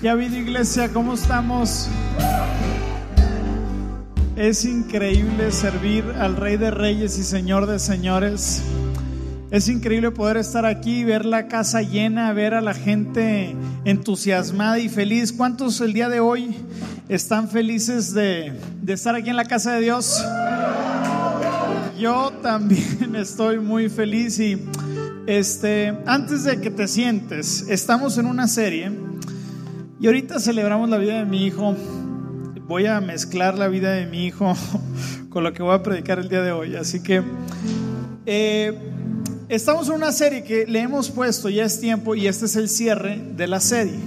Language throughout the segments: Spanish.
¿Qué ha habido iglesia? ¿Cómo estamos? Es increíble servir al Rey de Reyes y Señor de Señores. Es increíble poder estar aquí, ver la casa llena, ver a la gente entusiasmada y feliz. ¿Cuántos el día de hoy están felices de, de estar aquí en la casa de Dios? Yo también estoy muy feliz y este, antes de que te sientes, estamos en una serie y ahorita celebramos la vida de mi hijo. Voy a mezclar la vida de mi hijo con lo que voy a predicar el día de hoy. Así que eh, estamos en una serie que le hemos puesto, ya es tiempo, y este es el cierre de la serie.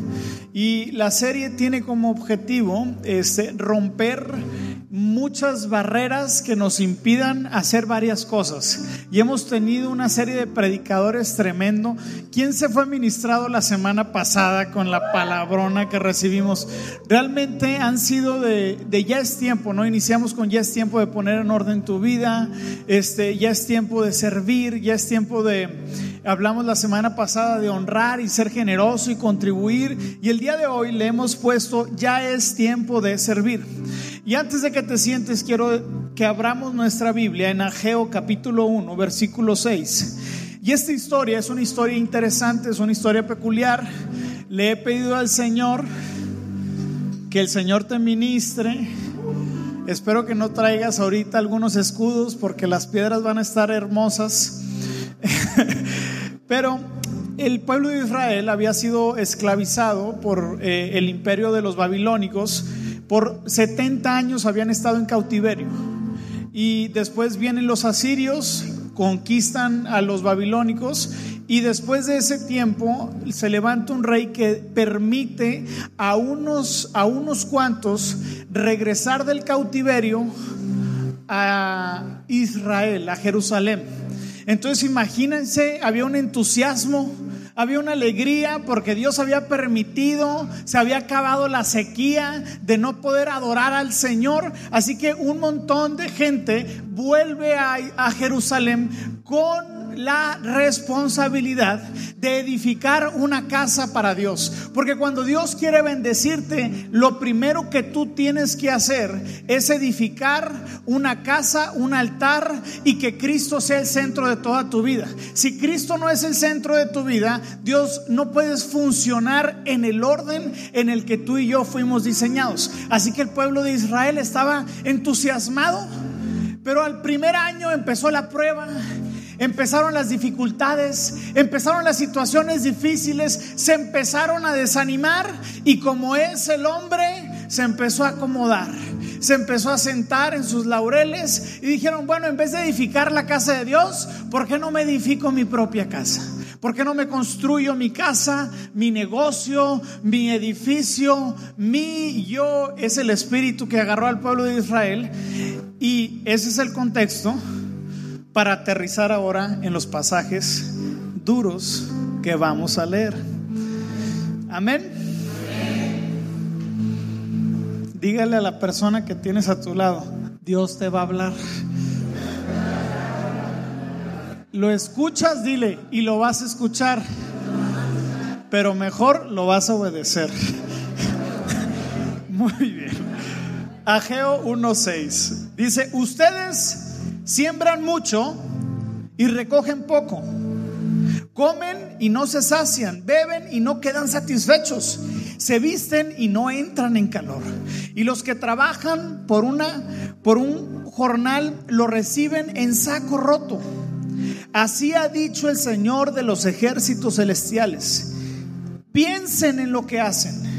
Y la serie tiene como objetivo este, romper muchas barreras que nos impidan hacer varias cosas. Y hemos tenido una serie de predicadores tremendo. ¿Quién se fue ministrado la semana pasada con la palabrona que recibimos? Realmente han sido de, de, ya es tiempo, ¿no? Iniciamos con ya es tiempo de poner en orden tu vida, este, ya es tiempo de servir, ya es tiempo de Hablamos la semana pasada de honrar y ser generoso y contribuir. Y el día de hoy le hemos puesto, ya es tiempo de servir. Y antes de que te sientes, quiero que abramos nuestra Biblia en Ageo capítulo 1, versículo 6. Y esta historia es una historia interesante, es una historia peculiar. Le he pedido al Señor que el Señor te ministre. Espero que no traigas ahorita algunos escudos porque las piedras van a estar hermosas. Pero el pueblo de Israel había sido esclavizado por eh, el imperio de los babilónicos. Por 70 años habían estado en cautiverio. Y después vienen los asirios, conquistan a los babilónicos y después de ese tiempo se levanta un rey que permite a unos, a unos cuantos regresar del cautiverio a Israel, a Jerusalén. Entonces imagínense, había un entusiasmo, había una alegría porque Dios había permitido, se había acabado la sequía de no poder adorar al Señor. Así que un montón de gente vuelve a, a Jerusalén con la responsabilidad de edificar una casa para Dios. Porque cuando Dios quiere bendecirte, lo primero que tú tienes que hacer es edificar una casa, un altar y que Cristo sea el centro de toda tu vida. Si Cristo no es el centro de tu vida, Dios no puedes funcionar en el orden en el que tú y yo fuimos diseñados. Así que el pueblo de Israel estaba entusiasmado, pero al primer año empezó la prueba empezaron las dificultades, empezaron las situaciones difíciles, se empezaron a desanimar y como es el hombre, se empezó a acomodar, se empezó a sentar en sus laureles y dijeron, bueno, en vez de edificar la casa de Dios, ¿por qué no me edifico mi propia casa? ¿Por qué no me construyo mi casa, mi negocio, mi edificio, mi yo? Es el espíritu que agarró al pueblo de Israel y ese es el contexto para aterrizar ahora en los pasajes duros que vamos a leer. Amén. Dígale a la persona que tienes a tu lado, Dios te va a hablar. Lo escuchas, dile, y lo vas a escuchar, pero mejor lo vas a obedecer. Muy bien. Ageo 1.6 dice, ustedes siembran mucho y recogen poco. Comen y no se sacian, beben y no quedan satisfechos, se visten y no entran en calor. Y los que trabajan por una por un jornal lo reciben en saco roto. Así ha dicho el Señor de los ejércitos celestiales. Piensen en lo que hacen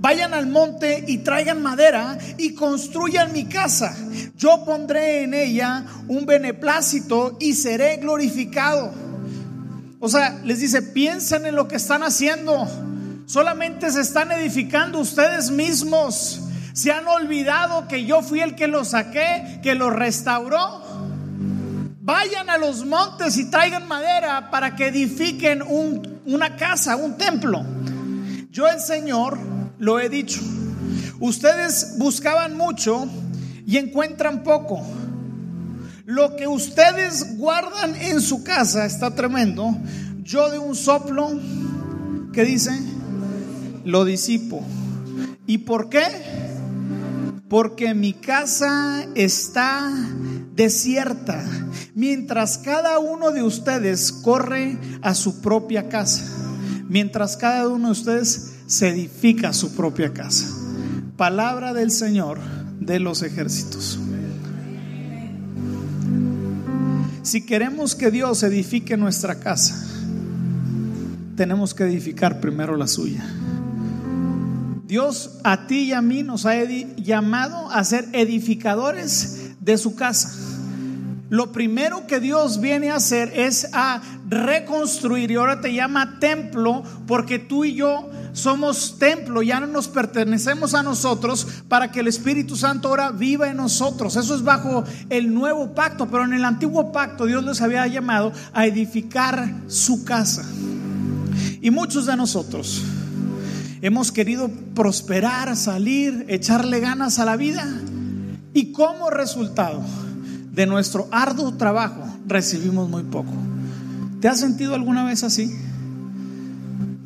vayan al monte y traigan madera y construyan mi casa. Yo pondré en ella un beneplácito y seré glorificado. O sea, les dice, piensen en lo que están haciendo. Solamente se están edificando ustedes mismos. Se han olvidado que yo fui el que los saqué, que los restauró. Vayan a los montes y traigan madera para que edifiquen una casa, un templo. Yo el Señor lo he dicho. Ustedes buscaban mucho y encuentran poco. Lo que ustedes guardan en su casa está tremendo. Yo de un soplo, que dice? lo disipo. ¿Y por qué? Porque mi casa está desierta, mientras cada uno de ustedes corre a su propia casa, mientras cada uno de ustedes se edifica su propia casa. Palabra del Señor de los ejércitos. Si queremos que Dios edifique nuestra casa, tenemos que edificar primero la suya. Dios a ti y a mí nos ha llamado a ser edificadores de su casa. Lo primero que Dios viene a hacer es a reconstruir y ahora te llama templo porque tú y yo somos templo, ya no nos pertenecemos a nosotros para que el Espíritu Santo ahora viva en nosotros. Eso es bajo el nuevo pacto, pero en el antiguo pacto Dios les había llamado a edificar su casa. Y muchos de nosotros hemos querido prosperar, salir, echarle ganas a la vida y como resultado de nuestro arduo trabajo recibimos muy poco. ¿Te has sentido alguna vez así?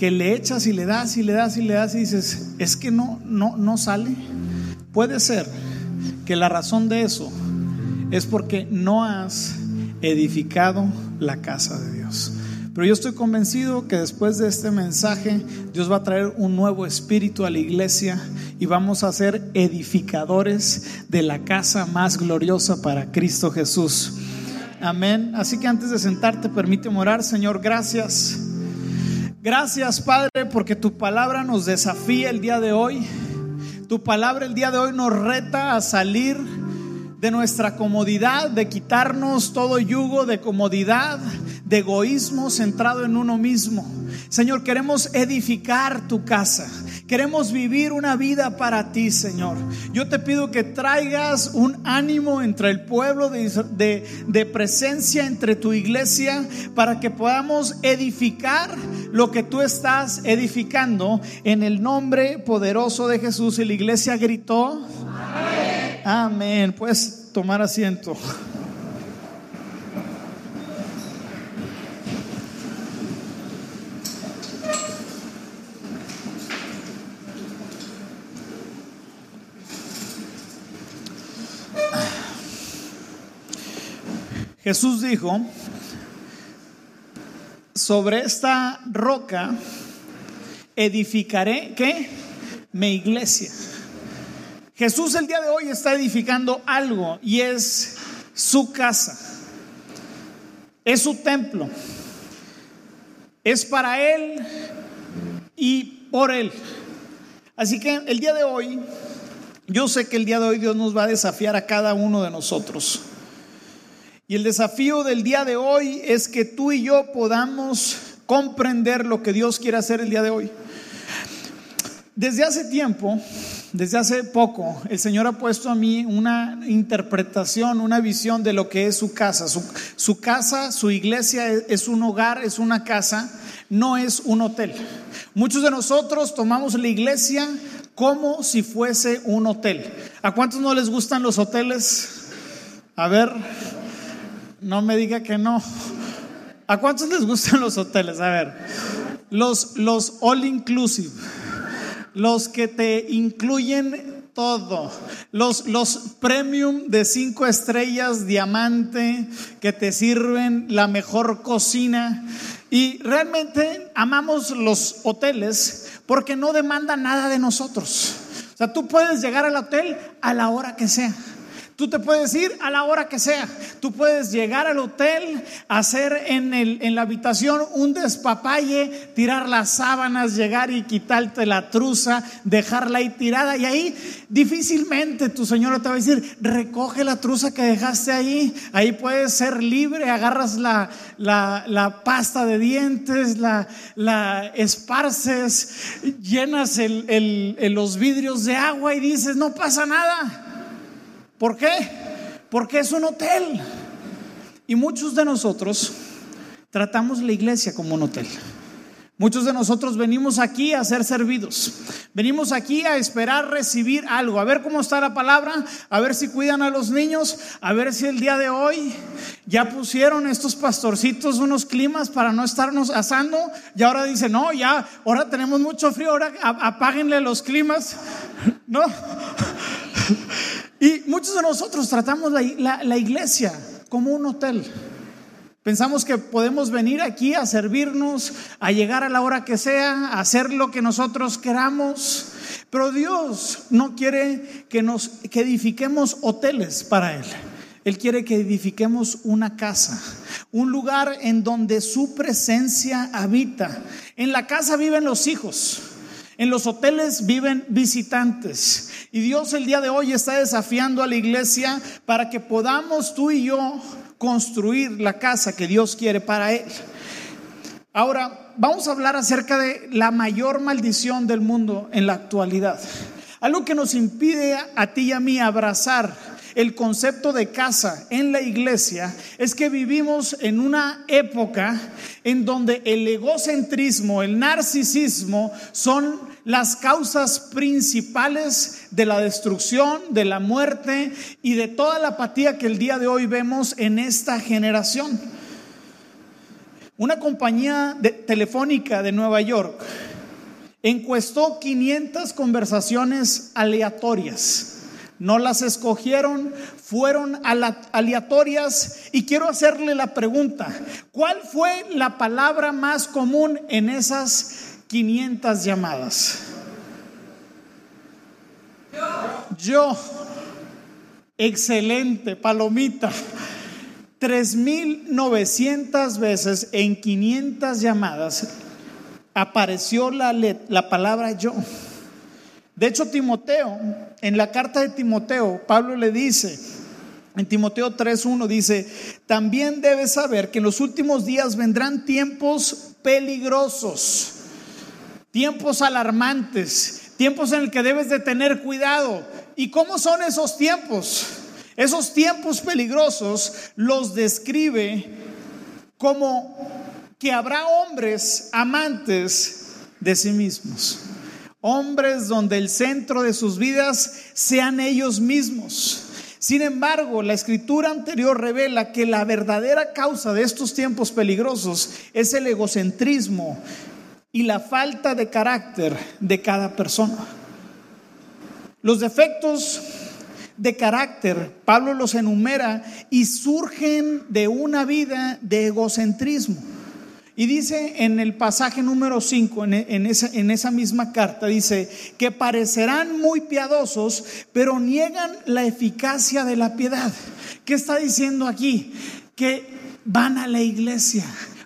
que le echas y le das y le das y le das y dices, es que no, no, no sale. Puede ser que la razón de eso es porque no has edificado la casa de Dios. Pero yo estoy convencido que después de este mensaje Dios va a traer un nuevo espíritu a la iglesia y vamos a ser edificadores de la casa más gloriosa para Cristo Jesús. Amén. Así que antes de sentarte, permíteme orar, Señor, gracias Gracias Padre porque tu palabra nos desafía el día de hoy. Tu palabra el día de hoy nos reta a salir de nuestra comodidad, de quitarnos todo yugo de comodidad, de egoísmo centrado en uno mismo. Señor, queremos edificar tu casa. Queremos vivir una vida para ti, Señor. Yo te pido que traigas un ánimo entre el pueblo de, de, presencia, entre tu iglesia, para que podamos edificar lo que tú estás edificando en el nombre poderoso de Jesús. Y la iglesia gritó. Amén. Amén. Puedes tomar asiento. Jesús dijo, sobre esta roca edificaré, ¿qué? Mi iglesia. Jesús el día de hoy está edificando algo y es su casa, es su templo, es para Él y por Él. Así que el día de hoy, yo sé que el día de hoy Dios nos va a desafiar a cada uno de nosotros. Y el desafío del día de hoy es que tú y yo podamos comprender lo que Dios quiere hacer el día de hoy. Desde hace tiempo, desde hace poco, el Señor ha puesto a mí una interpretación, una visión de lo que es su casa. Su, casa, su iglesia es un hogar, es una casa, no es un hotel. Muchos de nosotros tomamos la iglesia como si fuese un hotel. ¿A cuántos no les gustan los hoteles? A ver, no me diga que no. ¿A cuántos les gustan los hoteles? A ver, los, los all inclusive, los que te incluyen todo, los, los premium de cinco estrellas, diamante, que te sirven la mejor cocina. Y realmente amamos los hoteles porque no demandan nada de nosotros. O sea, tú puedes llegar al hotel a la hora que sea. Tú te puedes ir a la hora que sea. Tú puedes llegar al hotel, hacer en, el, en la habitación un despapalle, tirar las sábanas, llegar y quitarte la truza, dejarla ahí tirada. Y ahí difícilmente tu señora te va a decir, recoge la truza que dejaste ahí. Ahí puedes ser libre, agarras la, la, pasta de dientes, la, la esparces, llenas los vidrios de agua y dices, no pasa nada. ¿Por qué? Porque es un hotel. Y muchos de nosotros tratamos la iglesia como un hotel. Muchos de nosotros venimos aquí a ser servidos. Venimos aquí a esperar recibir algo, a ver cómo está la palabra, a ver si cuidan a los niños, a ver si el día de hoy ya pusieron estos pastorcitos unos climas para no estarnos asando. Y ahora dicen, no, ya, ahora tenemos mucho frío, ahora apáguenle los climas. No. Y muchos de nosotros tratamos la, la iglesia como un hotel. Pensamos que podemos venir aquí a servirnos, a llegar a la hora que sea, a hacer lo que nosotros queramos. Pero Dios no quiere que nos que edifiquemos hoteles para él. Él quiere que edifiquemos una casa, un lugar en donde su presencia habita. En la casa viven los hijos. En los hoteles viven visitantes. Y Dios el día de hoy está desafiando a la iglesia para que podamos tú y yo construir la casa que Dios quiere para él. Ahora, vamos a hablar acerca de la mayor maldición del mundo en la actualidad. Algo que nos impide a ti y a mí abrazar el concepto de casa en la iglesia es que vivimos en una época en donde el egocentrismo, el narcisismo son las causas principales de la destrucción, de la muerte y de toda la apatía que el día de hoy vemos en esta generación. Una compañía telefónica de Nueva York encuestó 500 conversaciones aleatorias. No las escogieron, fueron aleatorias y quiero hacerle la pregunta, ¿cuál fue la palabra más común en esas 500 llamadas. Yo, excelente, palomita. 3.900 veces en 500 llamadas apareció la, la palabra yo. De hecho, Timoteo, en la carta de Timoteo, Pablo le dice, en Timoteo 3.1 dice, también debes saber que en los últimos días vendrán tiempos peligrosos tiempos alarmantes, tiempos en el que debes de tener cuidado. ¿Y cómo son esos tiempos? Esos tiempos peligrosos los describe como que habrá hombres amantes de sí mismos. Hombres donde el centro de sus vidas sean ellos mismos. Sin embargo, la escritura anterior revela que la verdadera causa de estos tiempos peligrosos es el egocentrismo y la falta de carácter de cada persona. Los defectos de carácter, Pablo los enumera y surgen de una vida de egocentrismo. Y dice en el pasaje número 5, en, esa, en esa misma carta, dice que parecerán muy piadosos, pero niegan la eficacia de la piedad. ¿Qué está diciendo aquí? Que van a la iglesia,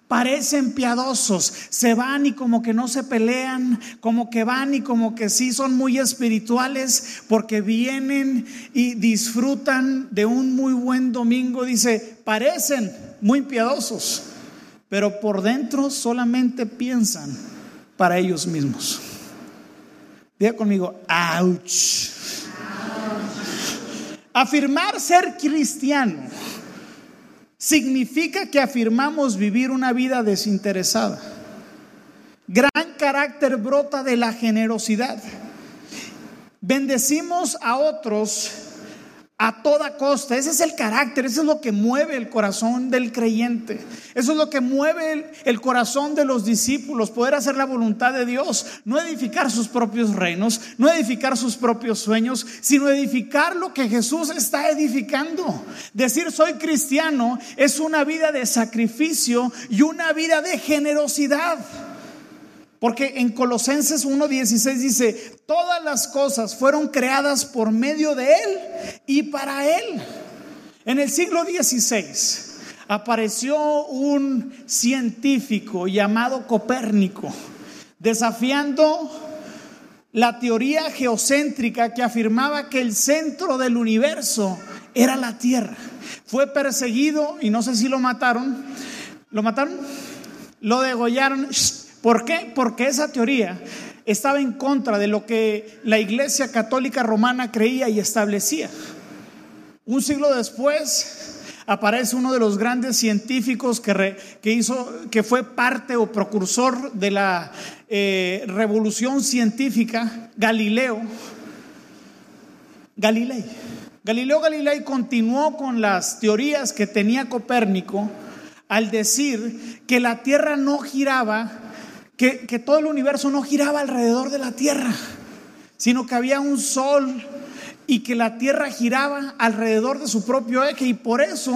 parecen piadosos, se van y como que no se pelean, como que van y como que sí son muy espirituales porque vienen y disfrutan de un muy buen domingo, dice, parecen muy piadosos, pero por dentro solamente piensan para ellos mismos. Diga conmigo, ouch. Afirmar ser cristiano significa que afirmamos vivir una vida desinteresada. Gran carácter brota de la generosidad. Bendecimos a otros a toda costa. Ese es el carácter, eso es lo que mueve el corazón del creyente. Eso es lo que mueve el, corazón de los discípulos, poder hacer la voluntad de Dios, no edificar sus propios reinos, no edificar sus propios sueños, sino edificar lo que Jesús está edificando. Decir soy cristiano es una vida de sacrificio y una vida de generosidad. Porque en Colosenses 1.16 dice, todas las cosas fueron creadas por medio de Él y para Él. En el siglo XVI apareció un científico llamado Copérnico, desafiando la teoría geocéntrica que afirmaba que el centro del universo era la Tierra. Fue perseguido y no sé si lo mataron. ¿Lo mataron? Lo degollaron. ¿Por qué? Porque esa teoría estaba en contra de lo que la Iglesia Católica Romana creía y establecía. Un siglo después aparece uno de los grandes científicos que, hizo, que fue parte o precursor de la eh, revolución científica, Galileo. Galilei. Galileo Galilei continuó con las teorías que tenía Copérnico al decir que la Tierra no giraba, que, todo el universo no giraba alrededor de la Tierra, sino que había un sol y que la Tierra giraba alrededor de su propio eje y por eso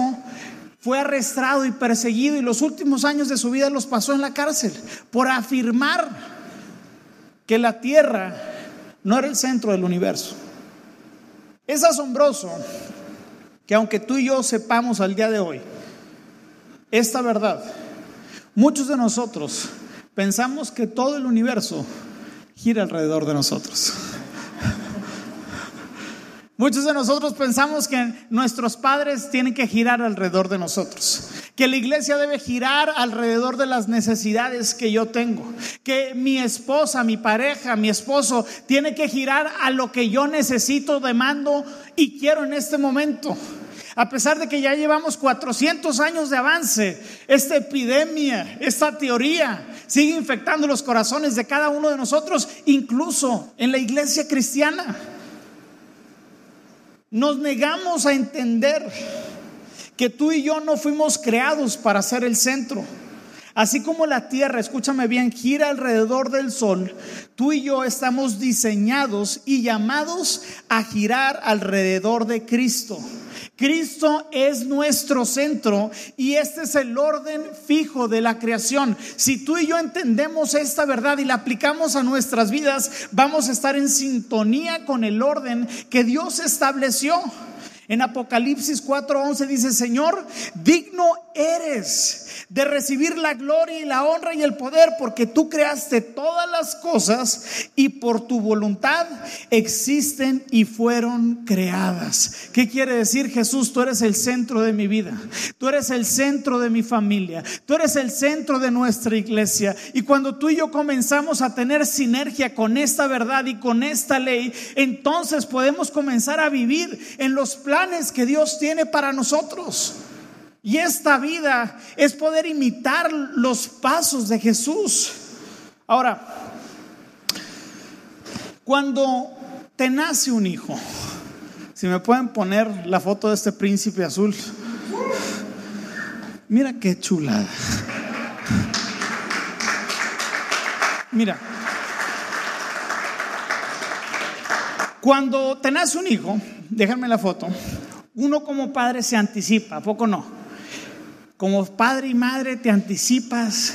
fue arrestado y perseguido y los últimos años de su vida los pasó en la cárcel por afirmar que la Tierra no era el centro del universo. Es asombroso que aunque tú y yo sepamos al día de hoy esta verdad, muchos de nosotros pensamos que todo el universo gira alrededor de nosotros. Muchos de nosotros pensamos que nuestros padres tienen que girar alrededor de nosotros, que la iglesia debe girar alrededor de las necesidades que yo tengo, que mi esposa, mi pareja, mi esposo tiene que girar a lo que yo necesito, demando y quiero en este momento. A pesar de que ya llevamos 400 años de avance, esta epidemia, esta teoría sigue infectando los corazones de cada uno de nosotros, incluso en la iglesia cristiana. Nos negamos a entender que tú y yo no fuimos creados para ser el centro. Así como la Tierra, escúchame bien, gira alrededor del Sol, tú y yo estamos diseñados y llamados a girar alrededor de Cristo. Cristo es nuestro centro y este es el orden fijo de la creación. Si tú y yo entendemos esta verdad y la aplicamos a nuestras vidas, vamos a estar en sintonía con el orden que Dios estableció. En Apocalipsis 4:11 dice, Señor, digno eres de recibir la gloria y la honra y el poder, porque tú creaste todas las cosas y por tu voluntad existen y fueron creadas. ¿Qué quiere decir Jesús? Tú eres el centro de mi vida, tú eres el centro de mi familia, tú eres el centro de nuestra iglesia. Y cuando tú y yo comenzamos a tener sinergia con esta verdad y con esta ley, entonces podemos comenzar a vivir en los planes que Dios tiene para nosotros. Y esta vida es poder imitar los pasos de Jesús. Ahora, cuando te nace un hijo, si me pueden poner la foto de este príncipe azul, mira qué chulada. Mira, cuando te nace un hijo, déjenme la foto, uno como padre se anticipa, ¿a poco no? Como padre y madre te anticipas.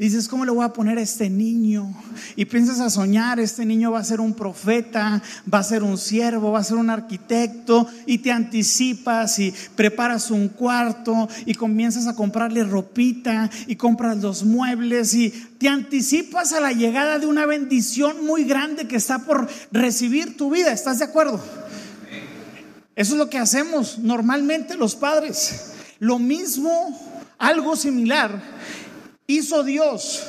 Dices, ¿cómo le voy a poner a este niño? Y piensas a soñar, este niño va a ser un profeta, va a ser un siervo, va a ser un arquitecto, y te anticipas y preparas un cuarto y comienzas a comprarle ropita y compras los muebles y te anticipas a la llegada de una bendición muy grande que está por recibir tu vida. ¿Estás de acuerdo? Eso es lo que hacemos normalmente los padres. Lo mismo, algo similar, hizo Dios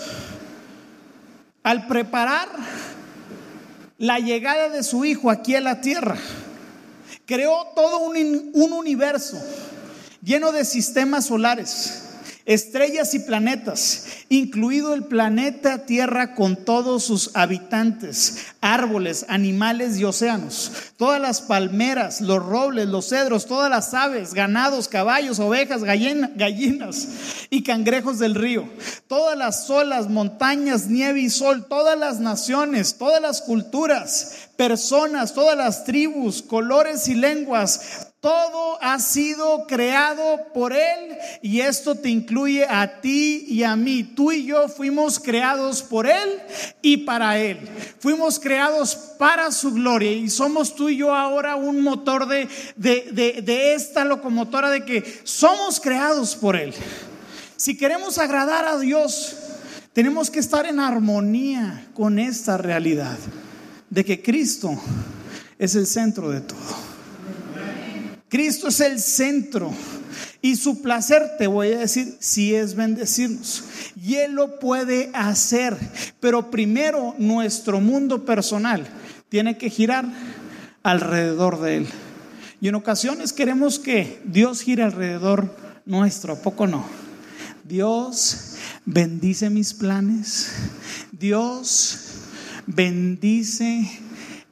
al preparar la llegada de su Hijo aquí a la tierra. Creó todo un, un universo lleno de sistemas solares estrellas y planetas, incluido el planeta Tierra con todos sus habitantes, árboles, animales y océanos, todas las palmeras, los robles, los cedros, todas las aves, ganados, caballos, ovejas, gallinas y cangrejos del río, todas las olas, montañas, nieve y sol, todas las naciones, todas las culturas, personas, todas las tribus, colores y lenguas, todo ha sido creado por Él y esto te incluye a ti y a mí. Tú y yo fuimos creados por Él y para Él. Fuimos creados para su gloria y somos tú y yo ahora un motor de, de, de, esta locomotora de que somos creados por Él. Si queremos agradar a Dios, tenemos que estar en armonía con esta realidad de que Cristo es el centro de todo. Cristo es el centro. Y su placer, te voy a decir, si es bendecirnos. Y Él lo puede hacer. Pero primero nuestro mundo personal tiene que girar alrededor de Él. Y en ocasiones queremos que Dios gire alrededor nuestro, ¿a poco no? Dios bendice mis planes. Dios bendice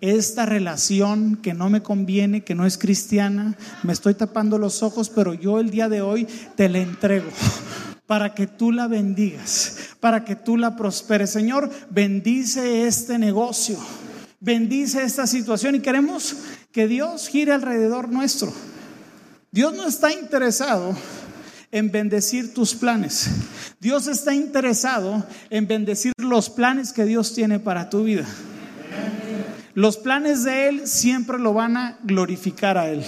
esta relación que no me conviene, que no es cristiana. Me estoy tapando los ojos, pero yo el día de hoy te la entrego para que tú la bendigas, para que tú la prosperes. Señor, bendice este negocio, bendice esta situación y queremos que Dios gire alrededor nuestro. Dios no está interesado en bendecir tus planes. Dios está interesado en bendecir los planes que Dios tiene para tu vida. Los planes de Él siempre lo van a glorificar a Él.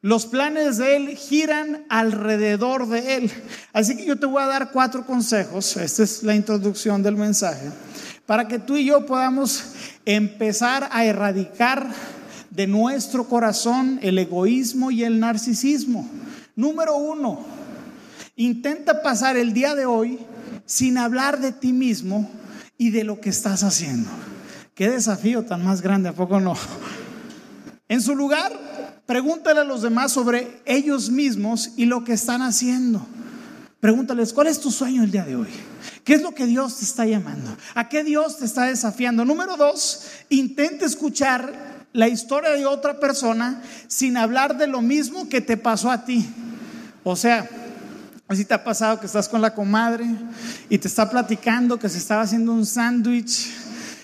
Los planes de Él giran alrededor de Él. Así que yo te voy a dar cuatro consejos. Esta es la introducción del mensaje. Para que tú y yo podamos empezar a erradicar de nuestro corazón el egoísmo y el narcisismo. Número uno, intenta pasar el día de hoy sin hablar de ti mismo y de lo que estás haciendo. Qué desafío tan más grande, ¿a poco no? En su lugar, pregúntale a los demás sobre ellos mismos y lo que están haciendo. Pregúntales, ¿cuál es tu sueño el día de hoy? ¿Qué es lo que Dios te está llamando? ¿A qué Dios te está desafiando? Número dos, intenta escuchar la historia de otra persona sin hablar de lo mismo que te pasó a ti. O sea, si te ha pasado que estás con la comadre y te está platicando que se estaba haciendo un sándwich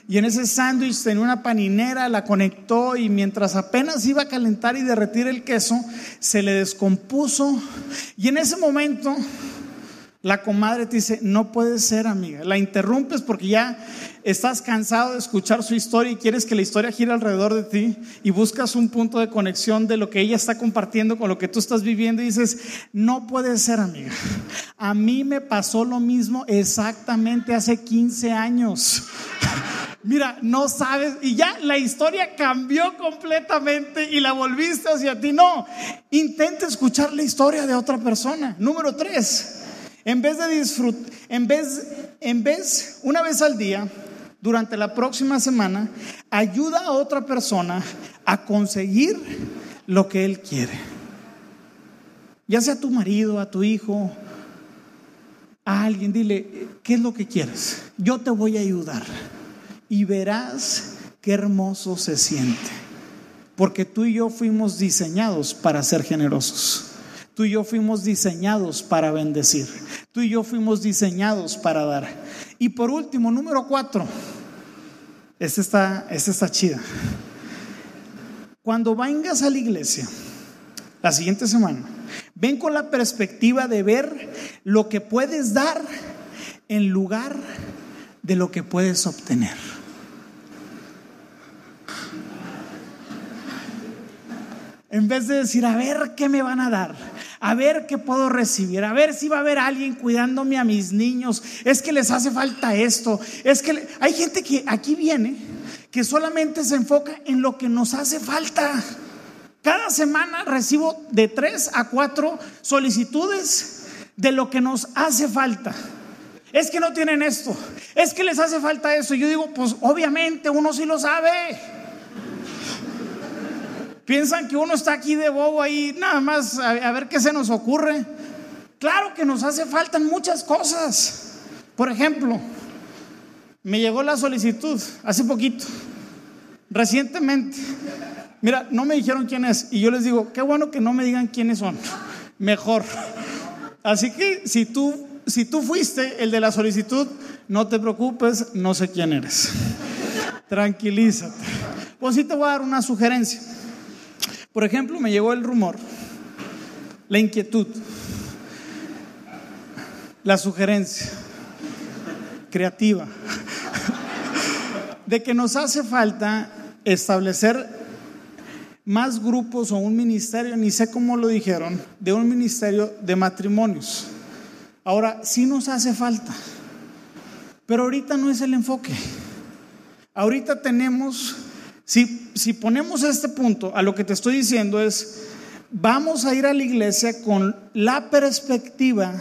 y en ese sándwich tenía una paninera, la conectó y mientras apenas iba a calentar y derretir el queso, se le descompuso. Y en ese momento la comadre te dice, no puede ser amiga. La interrumpes porque ya estás cansado de escuchar su historia y quieres que la historia gire alrededor de ti y buscas un punto de conexión de lo que ella está compartiendo con lo que tú estás viviendo y dices, no puede ser amiga. A mí me pasó lo mismo exactamente hace 15 años. Mira, no sabes, y ya la historia cambió completamente y la volviste hacia ti. No, intenta escuchar la historia de otra persona. Número tres, en vez de disfrutar, en vez, en vez, una vez al día, durante la próxima semana, ayuda a otra persona a conseguir lo que él quiere. Ya sea a tu marido, a tu hijo, a alguien, dile, ¿qué es lo que quieres? Yo te voy a ayudar y verás qué hermoso se siente. Porque tú y yo fuimos diseñados para ser generosos. Tú y yo fuimos diseñados para bendecir. Tú y yo fuimos diseñados para dar. Y por último, número cuatro. Esta está, esta está chida. Cuando vengas a la iglesia la siguiente semana, ven con la perspectiva de ver lo que puedes dar en lugar de lo que puedes obtener. En vez de decir, a ver qué me van a dar, a ver qué puedo recibir, a ver si va a haber alguien cuidándome a mis niños, es que les hace falta esto, es que hay gente que aquí viene que solamente se enfoca en lo que nos hace falta. Cada semana recibo de tres a cuatro solicitudes de lo que nos hace falta. Es que no tienen esto, es que les hace falta eso. Yo digo, pues obviamente uno sí lo sabe. Piensan que uno está aquí de bobo ahí, nada más a, ver qué se nos ocurre. Claro que nos hace falta muchas cosas. Por ejemplo, me llegó la solicitud hace poquito, recientemente. Mira, no me dijeron quién es y yo les digo, qué bueno que no me digan quiénes son. Mejor. Así que si tú si tú fuiste el de la solicitud, no te preocupes, no sé quién eres. Tranquilízate. Pues sí te voy a dar una sugerencia. Por ejemplo, me llegó el rumor, la inquietud, la sugerencia creativa de que nos hace falta establecer más grupos o un ministerio, ni sé cómo lo dijeron, de un ministerio de matrimonios. Ahora, sí nos hace falta, pero ahorita no es el enfoque. Ahorita tenemos si, ponemos este punto, a lo que te estoy diciendo es, vamos a ir a la iglesia con la perspectiva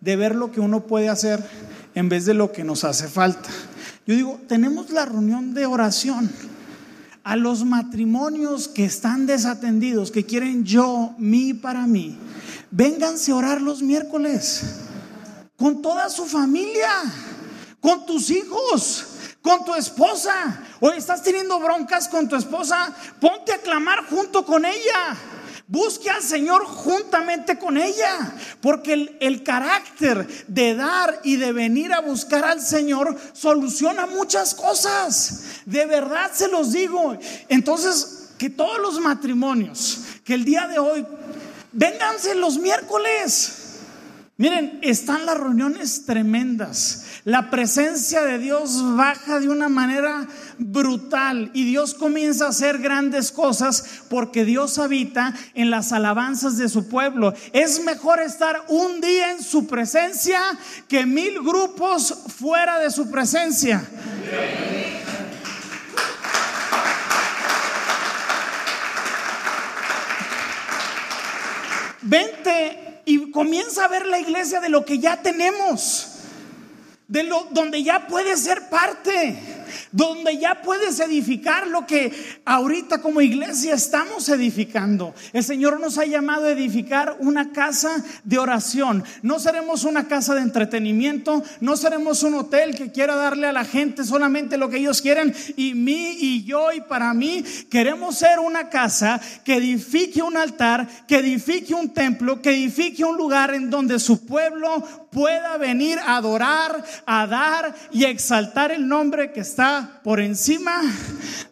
de ver lo que uno puede hacer en vez de lo que nos hace falta. Yo digo, tenemos la reunión de oración. a los matrimonios que están desatendidos, que quieren yo, mí para mí, vénganse a orar los miércoles con toda su familia, con tus hijos, con tu esposa. O estás teniendo broncas con tu esposa, ponte a clamar junto con ella. Busque al Señor juntamente con ella, porque el, el, carácter de dar y de venir a buscar al Señor soluciona muchas cosas. De verdad se los digo. Entonces, que todos los matrimonios, que el día de hoy, vénganse los miércoles. Miren, están las reuniones tremendas. La presencia de Dios baja de una manera brutal y Dios comienza a hacer grandes cosas porque Dios habita en las alabanzas de su pueblo. Es mejor estar un día en su presencia que mil grupos fuera de su presencia. Vente y comienza a ver la iglesia de lo que ya tenemos de lo donde ya puedes ser parte, donde ya puedes edificar lo que ahorita como iglesia estamos edificando. El Señor nos ha llamado a edificar una casa de oración. No seremos una casa de entretenimiento, no seremos un hotel que quiera darle a la gente solamente lo que ellos quieren y mí y yo y para mí. Queremos ser una casa que edifique un altar, que edifique un templo, que edifique un lugar en donde su pueblo pueda venir a adorar, a dar y exaltar el nombre que está por encima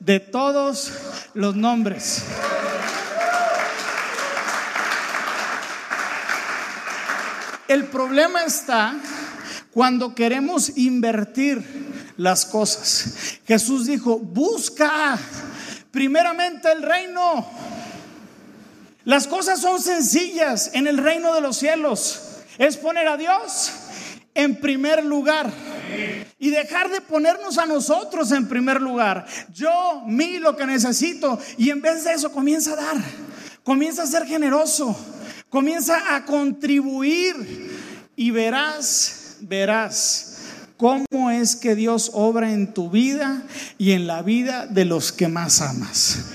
de todos los nombres. El problema está cuando queremos invertir las cosas. Jesús dijo, busca primeramente el reino. Las cosas son sencillas en el reino de los cielos es poner a Dios en primer lugar y dejar de ponernos a nosotros en primer lugar. Yo, mí, lo que necesito. Y en vez de eso comienza a dar, comienza a ser generoso, comienza a contribuir y verás, verás cómo es que Dios obra en tu vida y en la vida de los que más amas.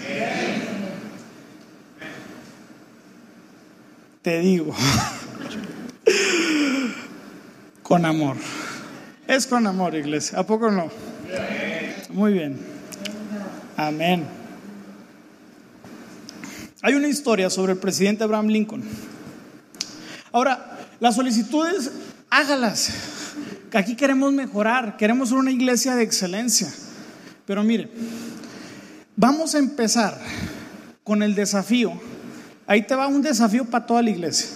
Te digo. Con amor. Es con amor, iglesia. ¿A poco no? Muy bien. Amén. Hay una historia sobre el presidente Abraham Lincoln. Ahora, las solicitudes, hágalas. Aquí queremos mejorar, queremos ser una iglesia de excelencia. Pero mire, vamos a empezar con el desafío. Ahí te va un desafío para toda la iglesia.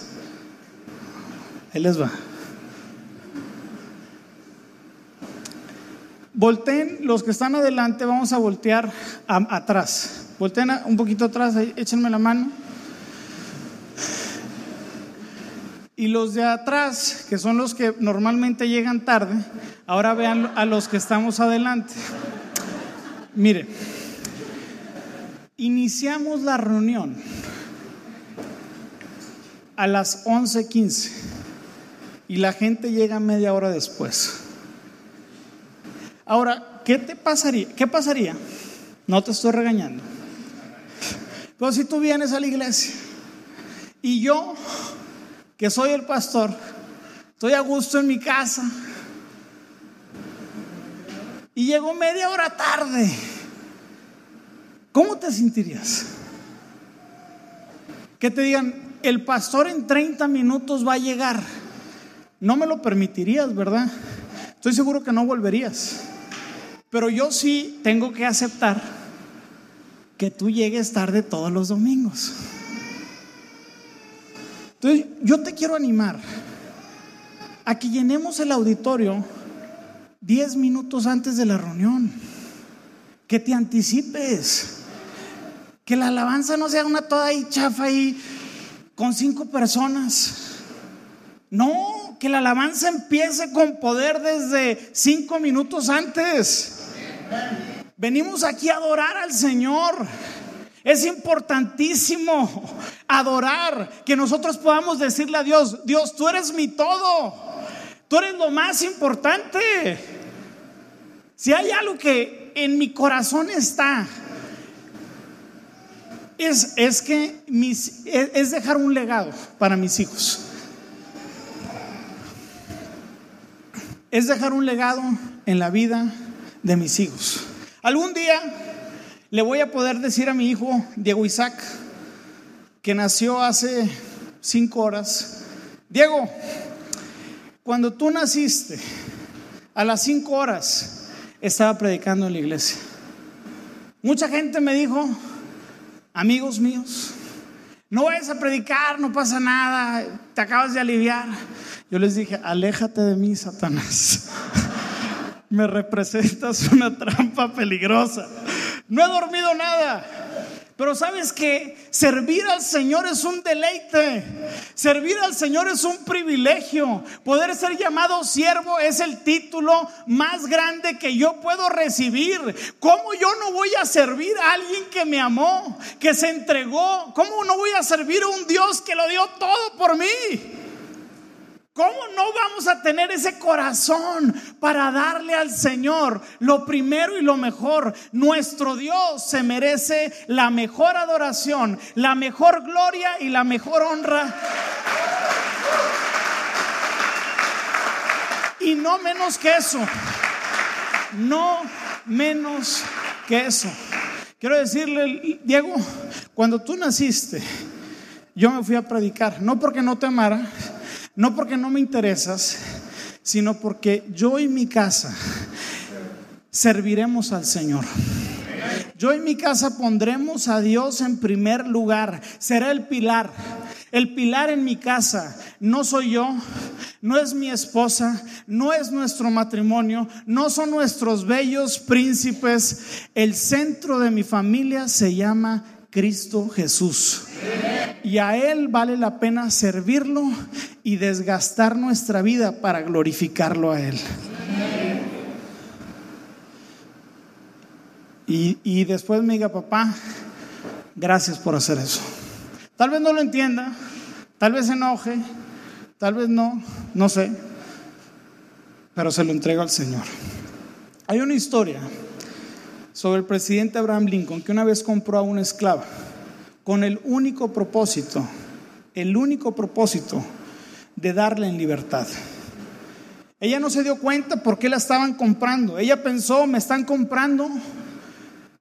Ahí les va. Volteen los que están adelante, vamos a voltear atrás. Volteen un poquito atrás, échenme la mano. Y los de atrás, que son los que normalmente llegan tarde, ahora vean a los que estamos adelante. Mire, iniciamos la reunión a las 11:15 y la gente llega media hora después. Ahora, ¿qué te pasaría? ¿Qué pasaría? No te estoy regañando. Pero si tú vienes a la iglesia y yo, que soy el pastor, estoy a gusto en mi casa y llego media hora tarde, ¿cómo te sentirías? Que te digan, el pastor en 30 minutos va a llegar no me lo permitirías, ¿verdad? Estoy seguro que no volverías. Pero yo sí tengo que aceptar que tú llegues tarde todos los domingos. Entonces, yo te quiero animar a que llenemos el auditorio 10 minutos antes de la reunión. Que te anticipes. Que la alabanza no sea una toda ahí chafa ahí con cinco personas. No, que la alabanza empiece con poder desde cinco minutos antes. Venimos aquí a adorar al Señor. Es importantísimo adorar, que nosotros podamos decirle a Dios, Dios, tú eres mi todo, tú eres lo más importante. Si hay algo que en mi corazón está, es, es que es dejar un legado para mis hijos. Es dejar un legado en la vida de mis hijos. Algún día le voy a poder decir a mi hijo Diego Isaac, que nació hace cinco horas, Diego, cuando tú naciste, a las cinco horas estaba predicando en la iglesia. Mucha gente me dijo, amigos míos, no vayas a predicar, no pasa nada, te acabas de aliviar. Yo les dije, aléjate de mí, Satanás. me representas una trampa peligrosa. No he dormido nada. Pero sabes que servir al Señor es un deleite. Servir al Señor es un privilegio. Poder ser llamado siervo es el título más grande que yo puedo recibir. ¿Cómo yo no voy a servir a alguien que me amó, que se entregó? ¿Cómo no voy a servir a un Dios que lo dio todo por mí? ¿Cómo no vamos a tener ese corazón para darle al Señor lo primero y lo mejor? Nuestro Dios se merece la mejor adoración, la mejor gloria y la mejor honra. Y no menos que eso. No menos que eso. Quiero decirle, Diego, cuando tú naciste, yo me fui a predicar, no porque no te amara, no porque no me interesas, sino porque yo y mi casa serviremos al Señor. Yo y mi casa pondremos a Dios en primer lugar. Será el pilar. El pilar en mi casa no soy yo, no es mi esposa, no es nuestro matrimonio, no son nuestros bellos príncipes. El centro de mi familia se llama Cristo Jesús. Y a Él vale la pena servirlo y desgastar nuestra vida para glorificarlo a Él. Y, después me diga, papá, gracias por hacer eso. Tal vez no lo entienda, tal vez se enoje, tal vez no, no sé, pero se lo entrego al Señor. Hay una historia sobre el presidente Abraham Lincoln que una vez compró a una esclava con el único propósito, el único propósito de darle en libertad. Ella no se dio cuenta por qué la estaban comprando. Ella pensó, me están comprando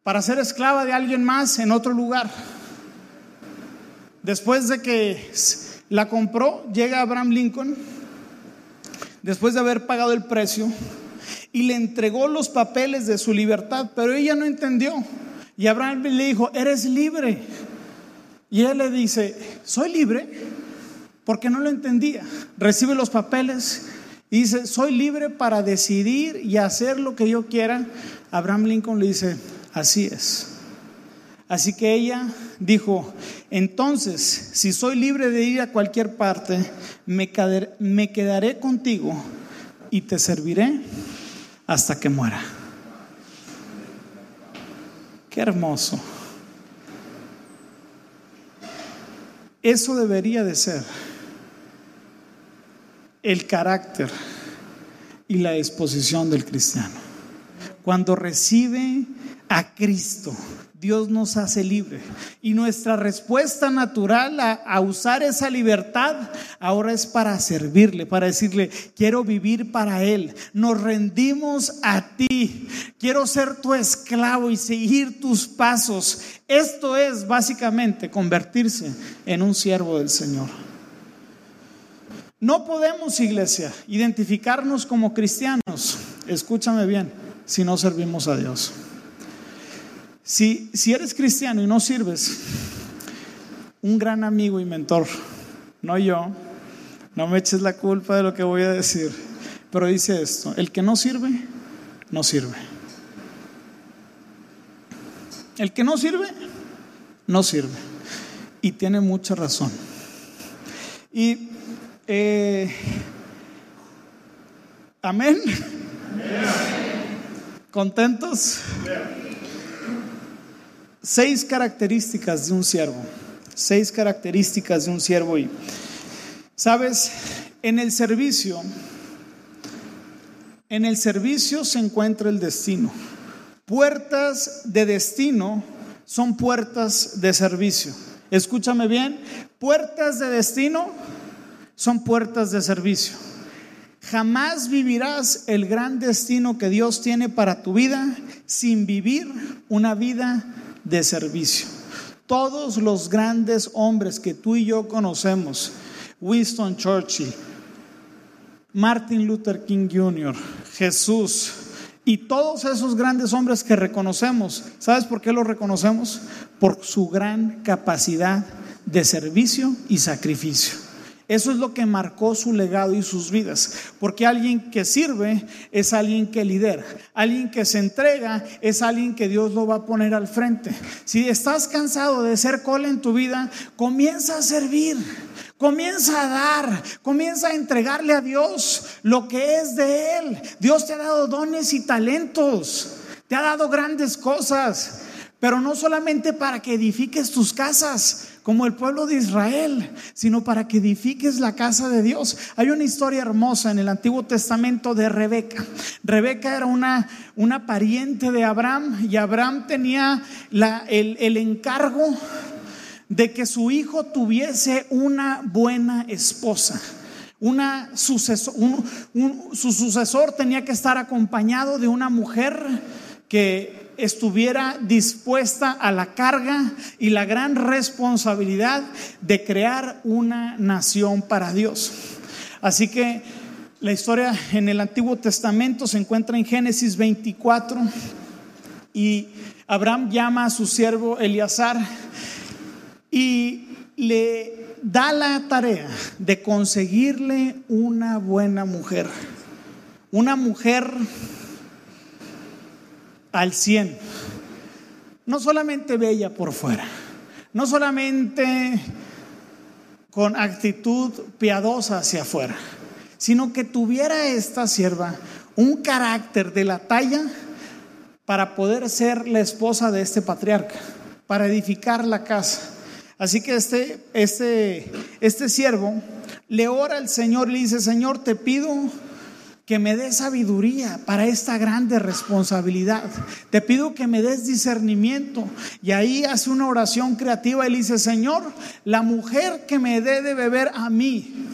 para ser esclava de alguien más en otro lugar. Después de que la compró, llega Abraham Lincoln, después de haber pagado el precio, y le entregó los papeles de su libertad, pero ella no entendió. Y Abraham le dijo, eres libre. Y él le dice, soy libre porque no lo entendía. Recibe los papeles y dice, soy libre para decidir y hacer lo que yo quiera. Abraham Lincoln le dice, así es. Así que ella dijo, entonces, si soy libre de ir a cualquier parte, me me quedaré contigo y te serviré hasta que muera. Qué hermoso. Eso debería de ser el carácter y la disposición del cristiano. Cuando recibe a Cristo, Dios nos hace libre. Y nuestra respuesta natural a, usar esa libertad ahora es para servirle, para decirle, quiero vivir para Él. Nos rendimos a ti. Quiero ser tu esclavo y seguir tus pasos. Esto es básicamente convertirse en un siervo del Señor. No podemos, iglesia, identificarnos como cristianos, escúchame bien, si no servimos a Dios. Si, eres cristiano y no sirves, un gran amigo y mentor, no yo, no me eches la culpa de lo que voy a decir, pero dice esto, el que no sirve, no sirve. El que no sirve, no sirve. Y tiene mucha razón. Y, eh, amén. ¿Contentos? Seis características de un siervo. Seis características de un siervo. Y, sabes, en el servicio, en el servicio se encuentra el destino. Puertas de destino son puertas de servicio. Escúchame bien, puertas de destino son puertas de servicio. Jamás vivirás el gran destino que Dios tiene para tu vida sin vivir una vida de servicio. Todos los grandes hombres que tú y yo conocemos, Winston Churchill, Martin Luther King Jr., Jesús y todos esos grandes hombres que reconocemos, ¿sabes por qué los reconocemos? Por su gran capacidad de servicio y sacrificio. Eso es lo que marcó su legado y sus vidas. Porque alguien que sirve es alguien que lidera. Alguien que se entrega es alguien que Dios lo va a poner al frente. Si estás cansado de ser cola en tu vida, comienza a servir. Comienza a dar, comienza a entregarle a Dios lo que es de Él. Dios te ha dado dones y talentos, te ha dado grandes cosas, pero no solamente para que edifiques tus casas, como el pueblo de Israel, sino para que edifiques la casa de Dios. Hay una historia hermosa en el Antiguo Testamento de Rebeca. Rebeca era una, una pariente de Abraham y Abraham tenía el, el encargo de que su hijo tuviese una buena esposa. Una sucesor, su sucesor tenía que estar acompañado de una mujer que estuviera dispuesta a la carga y la gran responsabilidad de crear una nación para Dios. Así que la historia en el Antiguo Testamento se encuentra en Génesis 24 y Abraham llama a su siervo Eleazar y le da la tarea de conseguirle una buena mujer, una mujer al 100. No solamente bella por fuera, no solamente con actitud piadosa hacia afuera, sino que tuviera esta sierva un carácter de la talla para poder ser la esposa de este patriarca, para edificar la casa. Así que este, este, este siervo le ora al Señor, le dice, Señor, te pido que me des sabiduría para esta grande responsabilidad. Te pido que me des discernimiento. Y ahí hace una oración creativa y le dice, Señor, la mujer que me dé de beber a mí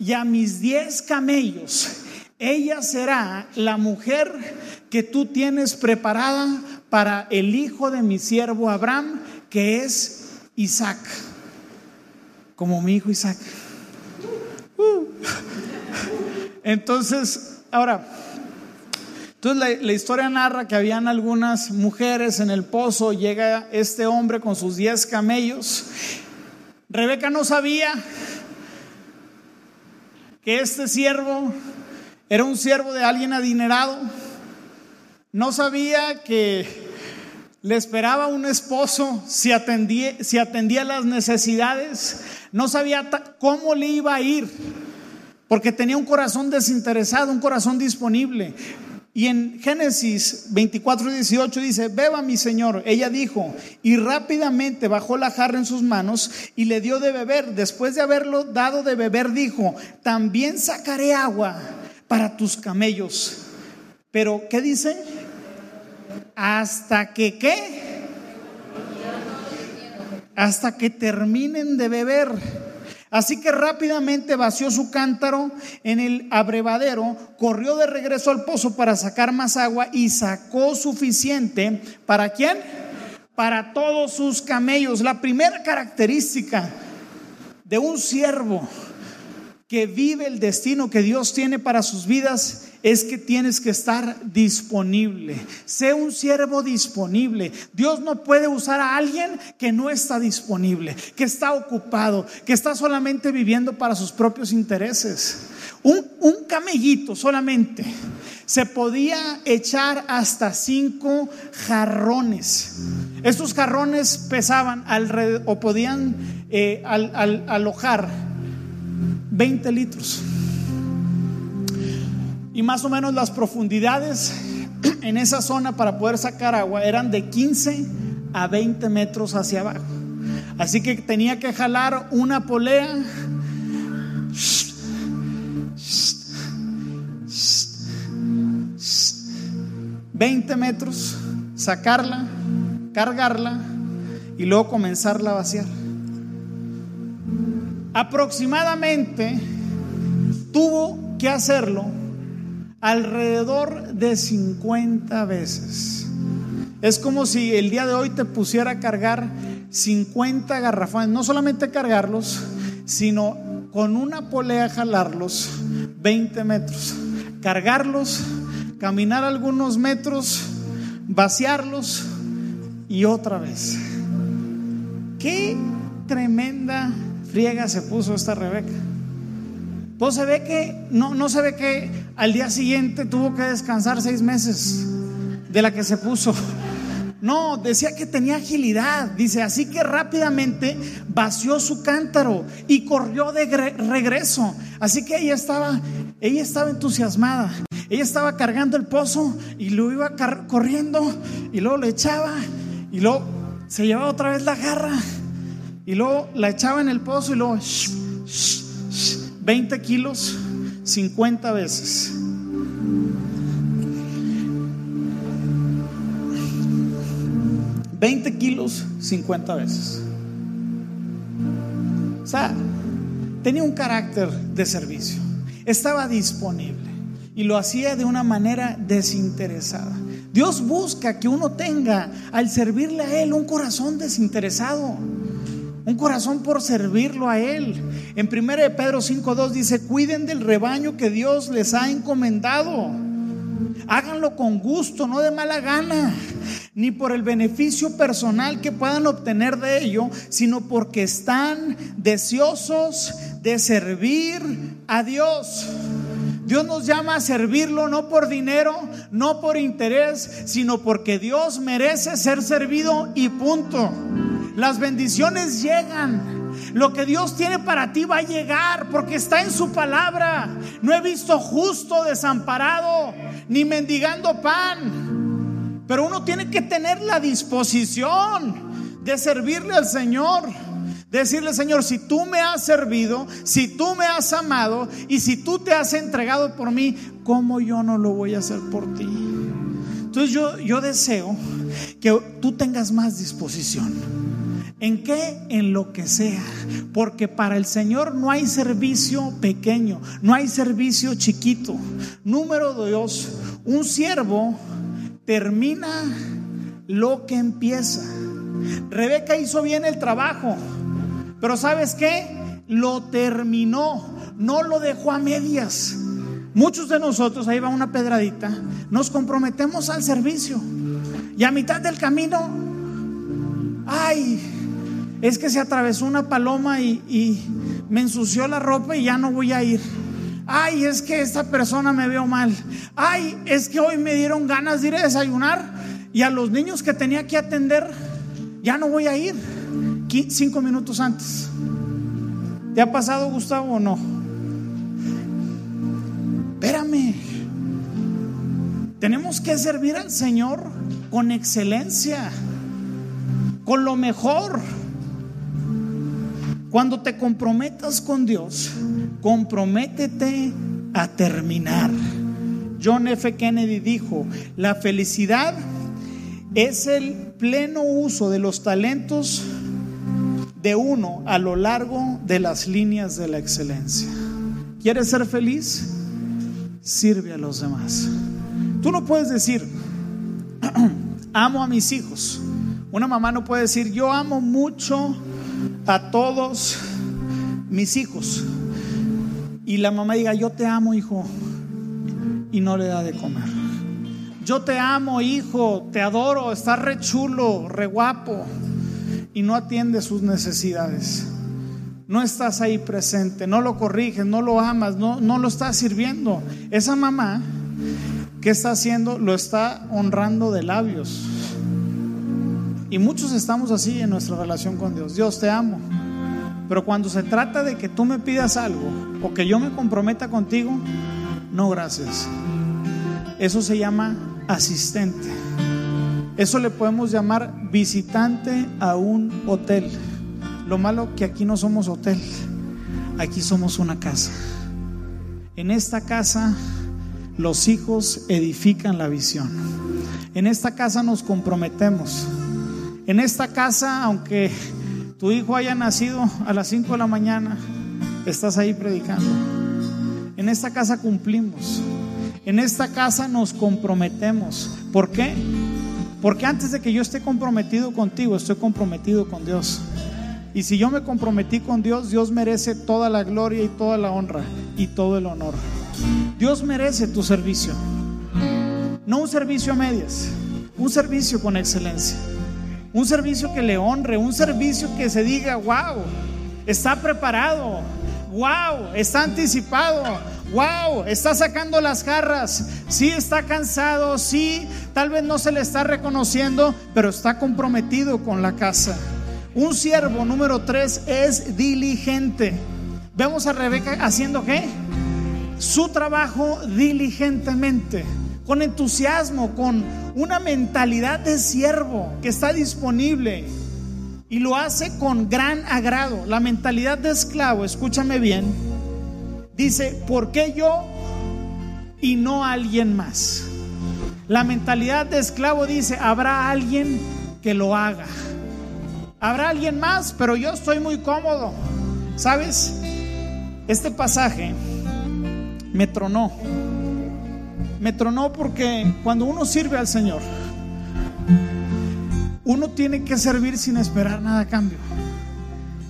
y a mis diez camellos, ella será la mujer que tú tienes preparada para el hijo de mi siervo Abraham, que es Isaac, como mi hijo Isaac. Uh. Entonces, Ahora, entonces la, historia narra que habían algunas mujeres en el pozo, llega este hombre con sus diez camellos. Rebeca no sabía que este siervo era un siervo de alguien adinerado. No sabía que le esperaba un esposo si atendía, si atendía las necesidades. No sabía cómo le iba a ir porque tenía un corazón desinteresado, un corazón disponible. Y en Génesis 24 y 18 dice, beba mi Señor. Ella dijo, y rápidamente bajó la jarra en sus manos y le dio de beber. Después de haberlo dado de beber, dijo, también sacaré agua para tus camellos. Pero, ¿qué dice? Hasta que, ¿qué? Hasta que terminen de beber. Así que rápidamente vació su cántaro en el abrevadero, corrió de regreso al pozo para sacar más agua y sacó suficiente. ¿Para quién? Para todos sus camellos. La primera característica de un siervo que vive el destino que Dios tiene para sus vidas es que tienes que estar disponible. Sé un siervo disponible. Dios no puede usar a alguien que no está disponible, que está ocupado, que está solamente viviendo para sus propios intereses. Un, un camellito solamente se podía echar hasta cinco jarrones. Estos jarrones pesaban alrededor, o podían eh, alojar 20 litros. Y más o menos las profundidades en esa zona para poder sacar agua eran de 15 a 20 metros hacia abajo. Así que tenía que jalar una polea. 20 metros, sacarla, cargarla, y luego comenzarla a vaciar. Aproximadamente tuvo que hacerlo alrededor de 50 veces. Es como si el día de hoy te pusiera a cargar 50 garrafones, no solamente cargarlos, sino con una polea jalarlos 20 metros, cargarlos, caminar algunos metros, vaciarlos y otra vez. Qué tremenda friega se puso esta Rebeca. Pues se ve que, no, no se ve que al día siguiente tuvo que descansar seis meses de la que se puso. No, decía que tenía agilidad. Dice, así que rápidamente vació su cántaro y corrió de regreso. Así que ella estaba, ella estaba entusiasmada. Ella estaba cargando el pozo y lo iba corriendo y luego le echaba y luego se llevaba otra vez la garra y luego la echaba en el pozo y luego 20 kilos 50 veces. ¿20 kilos 50 veces? O sea, tenía un carácter de servicio, estaba disponible y lo hacía de una manera desinteresada. Dios busca que uno tenga al servirle a Él un corazón desinteresado un corazón por servirlo a Él. En 1 Pedro 5.2 dice, cuiden del rebaño que Dios les ha encomendado. Háganlo con gusto, no de mala gana, ni por el beneficio personal que puedan obtener de ello, sino porque están deseosos de servir a Dios. Dios nos llama a servirlo no por dinero, no por interés, sino porque Dios merece ser servido y punto. Las bendiciones llegan. Lo que Dios tiene para ti va a llegar porque está en su palabra. No he visto justo desamparado ni mendigando pan. Pero uno tiene que tener la disposición de servirle al Señor. Decirle, Señor, si tú me has servido, si tú me has amado y si tú te has entregado por mí, ¿cómo yo no lo voy a hacer por ti? Entonces yo, yo deseo que tú tengas más disposición ¿En qué? En lo que sea. Porque para el Señor no hay servicio pequeño, no hay servicio chiquito. Número dos, un siervo termina lo que empieza. Rebeca hizo bien el trabajo, pero ¿sabes qué? Lo terminó, no lo dejó a medias. Muchos de nosotros, ahí va una pedradita, nos comprometemos al servicio. Y a mitad del camino, ay, es que se atravesó una paloma y, me ensució la ropa y ya no voy a ir. Ay, es que esta persona me veo mal. Ay, es que hoy me dieron ganas de ir a desayunar y a los niños que tenía que atender, ya no voy a ir. Cinco minutos antes. ¿Te ha pasado, Gustavo, o no? Espérame. Tenemos que servir al Señor con excelencia, con lo mejor. Cuando te comprometas con Dios, comprométete a terminar. John F. Kennedy dijo, la felicidad es el pleno uso de los talentos de uno a lo largo de las líneas de la excelencia. ¿Quieres ser feliz? Sirve a los demás. Tú no puedes decir, amo a mis hijos. Una mamá no puede decir, yo amo mucho a todos mis hijos y la mamá diga, yo te amo, hijo, y no le da de comer. Yo te amo, hijo, te adoro, estás re chulo, re guapo, y no atiende sus necesidades. No estás ahí presente, no lo corriges, no lo amas, no, no lo estás sirviendo. Esa mamá, ¿qué está haciendo? Lo está honrando de labios y muchos estamos así en nuestra relación con Dios. Dios te amo. Pero cuando se trata de que tú me pidas algo o que yo me comprometa contigo, no gracias. Eso se llama asistente. Eso le podemos llamar visitante a un hotel. Lo malo que aquí no somos hotel, aquí somos una casa. En esta casa los hijos edifican la visión. En esta casa nos comprometemos En esta casa, aunque tu hijo haya nacido a las 5 de la mañana, estás ahí predicando. En esta casa cumplimos. En esta casa nos comprometemos. ¿Por qué? Porque antes de que yo esté comprometido contigo, estoy comprometido con Dios. Y si yo me comprometí con Dios, Dios merece toda la gloria y toda la honra y todo el honor. Dios merece tu servicio. No un servicio a medias, un servicio con excelencia. Un servicio que le honre, un servicio que se diga, wow, está preparado, wow, está anticipado, wow, está sacando las garras, sí está cansado, sí, tal vez no se le está reconociendo, pero está comprometido con la casa. Un siervo número tres es diligente. Vemos a Rebeca haciendo qué? Su trabajo diligentemente, con entusiasmo, con una mentalidad de siervo que está disponible y lo hace con gran agrado. La mentalidad de esclavo, escúchame bien, dice, ¿por qué yo y no alguien más? La mentalidad de esclavo dice, habrá alguien que lo haga. Habrá alguien más, pero yo estoy muy cómodo. ¿Sabes? Este pasaje me tronó. Me tronó porque cuando uno sirve al Señor, uno tiene que servir sin esperar nada a cambio.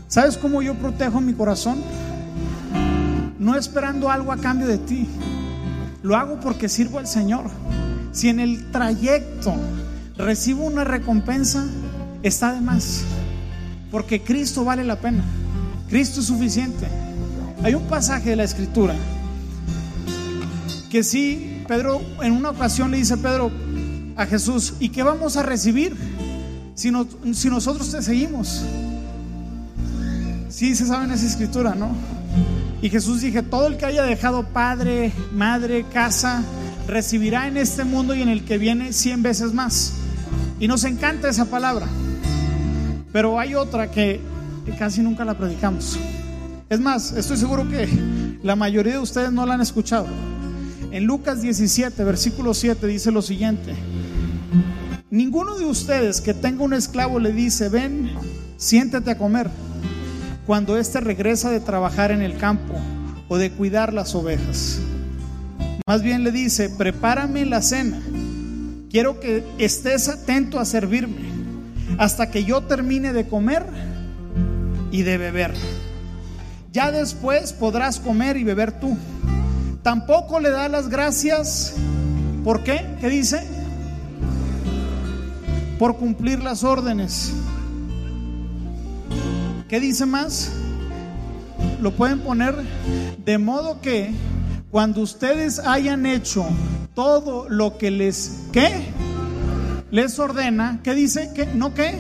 ¿Sabes cómo yo protejo mi corazón? No esperando algo a cambio de ti. Lo hago porque sirvo al Señor. Si en el trayecto recibo una recompensa, está de más. Porque Cristo vale la pena. Cristo es suficiente. Hay un pasaje de la escritura que sí, Pedro en una ocasión le dice Pedro a Jesús, ¿y qué vamos a recibir si, si nosotros te seguimos? Sí, se sabe en esa escritura, ¿no? Y Jesús dije, todo el que haya dejado padre, madre, casa, recibirá en este mundo y en el que viene cien veces más. Y nos encanta esa palabra. Pero hay otra que, casi nunca la predicamos. Es más, estoy seguro que la mayoría de ustedes no la han escuchado. En Lucas 17, versículo 7 dice lo siguiente. Ninguno de ustedes que tenga un esclavo le dice, ven, siéntate a comer, cuando éste regresa de trabajar en el campo o de cuidar las ovejas. Más bien le dice, prepárame la cena, quiero que estés atento a servirme hasta que yo termine de comer y de beber. Ya después podrás comer y beber tú. Tampoco le da las gracias. ¿Por qué? ¿Qué dice? Por cumplir las órdenes. ¿Qué dice más? Lo pueden poner de modo que cuando ustedes hayan hecho todo lo que les ¿qué? les ordena, ¿qué dice? ¿Que no qué?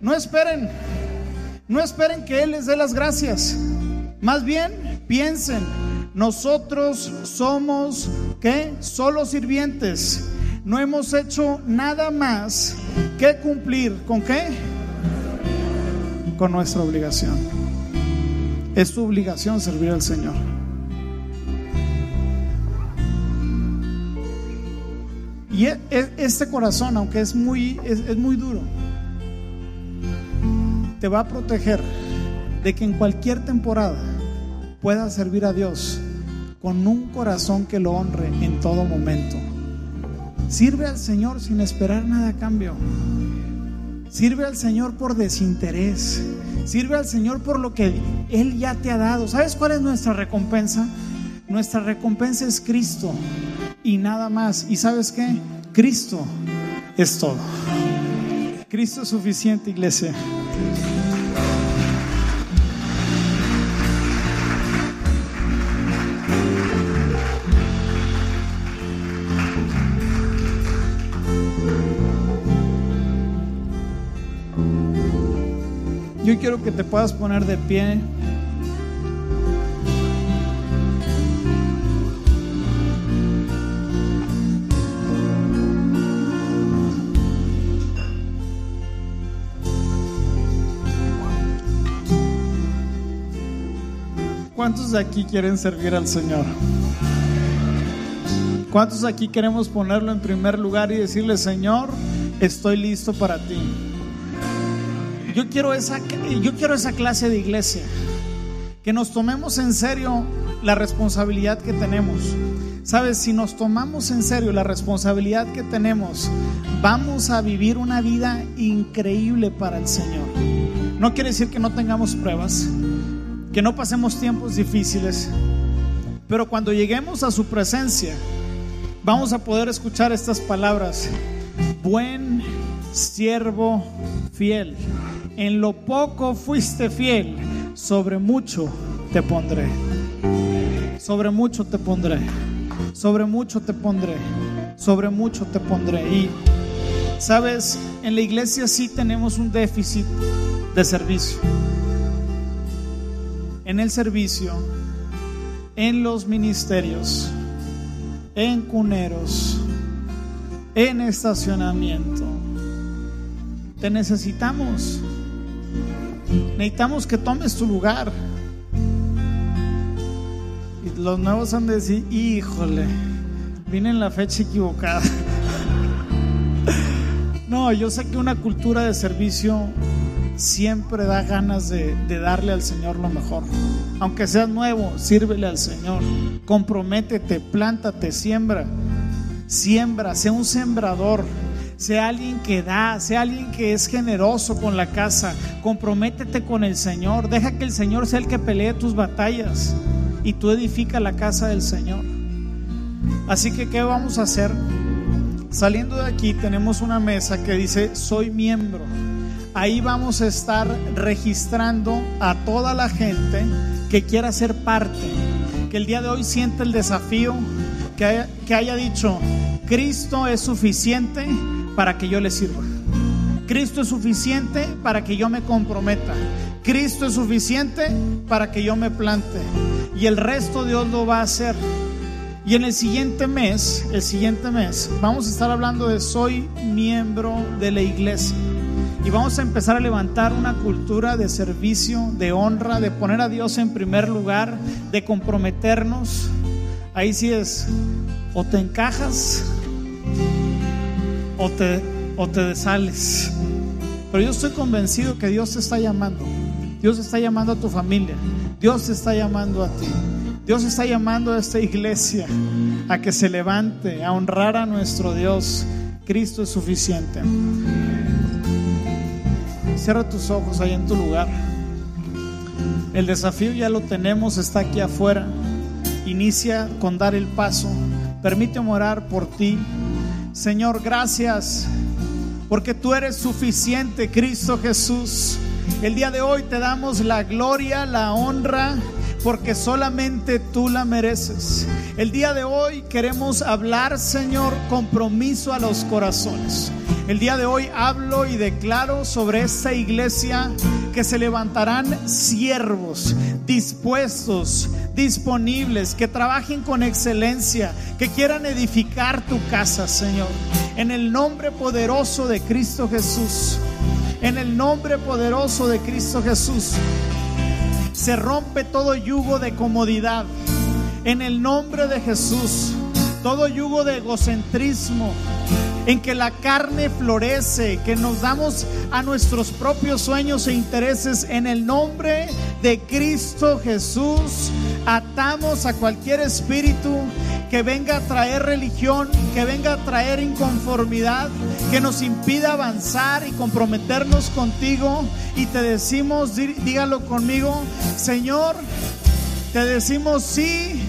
No esperen. No esperen que él les dé las gracias. Más bien piensen, nosotros somos ¿qué? Solo sirvientes. No hemos hecho nada más que cumplir con qué? Con nuestra obligación. Es su obligación servir al Señor. Y e, e, este corazón, aunque es muy, es, muy duro, te va a proteger de que en cualquier temporada puedas servir a Dios con un corazón que lo honre en todo momento. Sirve al Señor sin esperar nada a cambio. Sirve al Señor por desinterés. Sirve al Señor por lo que Él ya te ha dado. ¿Sabes cuál es nuestra recompensa? Nuestra recompensa es Cristo y nada más. ¿Y sabes qué? Cristo es todo. Cristo es suficiente, iglesia. Yo quiero que te puedas poner de pie. ¿Cuántos de aquí quieren servir al Señor? ¿Cuántos aquí queremos ponerlo en primer lugar y decirle, Señor, estoy listo para ti. Yo quiero esa, yo quiero esa clase de iglesia, que nos tomemos en serio la responsabilidad que tenemos. Sabes, si nos tomamos en serio la responsabilidad que tenemos, vamos a vivir una vida increíble para el Señor. No quiere decir que no tengamos pruebas, que no pasemos tiempos difíciles, pero cuando lleguemos a su presencia, vamos a poder escuchar estas palabras. Buen siervo fiel, en lo poco fuiste fiel, sobre mucho te pondré. Sobre mucho te pondré. Sobre mucho te pondré. Sobre mucho te pondré. Y, sabes, en la iglesia sí tenemos un déficit de servicio. En el servicio, en los ministerios, en cuneros, en estacionamiento. Te necesitamos. Necesitamos que tomes tu lugar. Y los nuevos han de decir, híjole, vine en la fecha equivocada. No, yo sé que una cultura de servicio siempre da ganas de, de, darle al Señor lo mejor. Aunque seas nuevo, sírvele al Señor. Comprométete, plántate, siembra. Siembra, sea un sembrador sea alguien que da, sea alguien que es generoso con la casa. Comprométete con el Señor. Deja que el Señor sea el que pelee tus batallas y tú edifica la casa del Señor. Así que, ¿qué vamos a hacer? Saliendo de aquí tenemos una mesa que dice, soy miembro. Ahí vamos a estar registrando a toda la gente que quiera ser parte, que el día de hoy siente el desafío, que que haya dicho, Cristo es suficiente para que yo le sirva. Cristo es suficiente para que yo me comprometa. Cristo es suficiente para que yo me plante. Y el resto Dios lo va a hacer. Y en el siguiente mes, el siguiente mes, vamos a estar hablando de soy miembro de la iglesia. Y vamos a empezar a levantar una cultura de servicio, de honra, de poner a Dios en primer lugar, de comprometernos. Ahí sí es, o te encajas o te, o te desales. Pero yo estoy convencido que Dios te está llamando. Dios está llamando a tu familia. Dios te está llamando a ti. Dios está llamando a esta iglesia a que se levante, a honrar a nuestro Dios. Cristo es suficiente. Cierra tus ojos ahí en tu lugar. El desafío ya lo tenemos, está aquí afuera. Inicia con dar el paso. Permíteme orar por ti. Señor, gracias porque tú eres suficiente, Cristo Jesús. El día de hoy te damos la gloria, la honra, porque solamente tú la mereces. El día de hoy queremos hablar, Señor, compromiso a los corazones. El día de hoy hablo y declaro sobre esta iglesia que se levantarán siervos dispuestos, disponibles, que trabajen con excelencia, que quieran edificar tu casa, Señor. En el nombre poderoso de Cristo Jesús. En el nombre poderoso de Cristo Jesús. Se rompe todo yugo de comodidad. En el nombre de Jesús. Todo yugo de egocentrismo en que la carne florece, que nos damos a nuestros propios sueños e intereses en el nombre de Cristo Jesús. Atamos a cualquier espíritu que venga a traer religión, que venga a traer inconformidad, que nos impida avanzar y comprometernos contigo. Y te decimos, dígalo conmigo, Señor, te decimos sí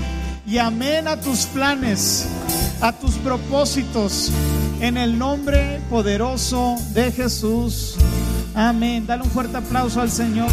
y amén a tus planes, a tus propósitos en el nombre poderoso de Jesús. Amén. Dale un fuerte aplauso al Señor.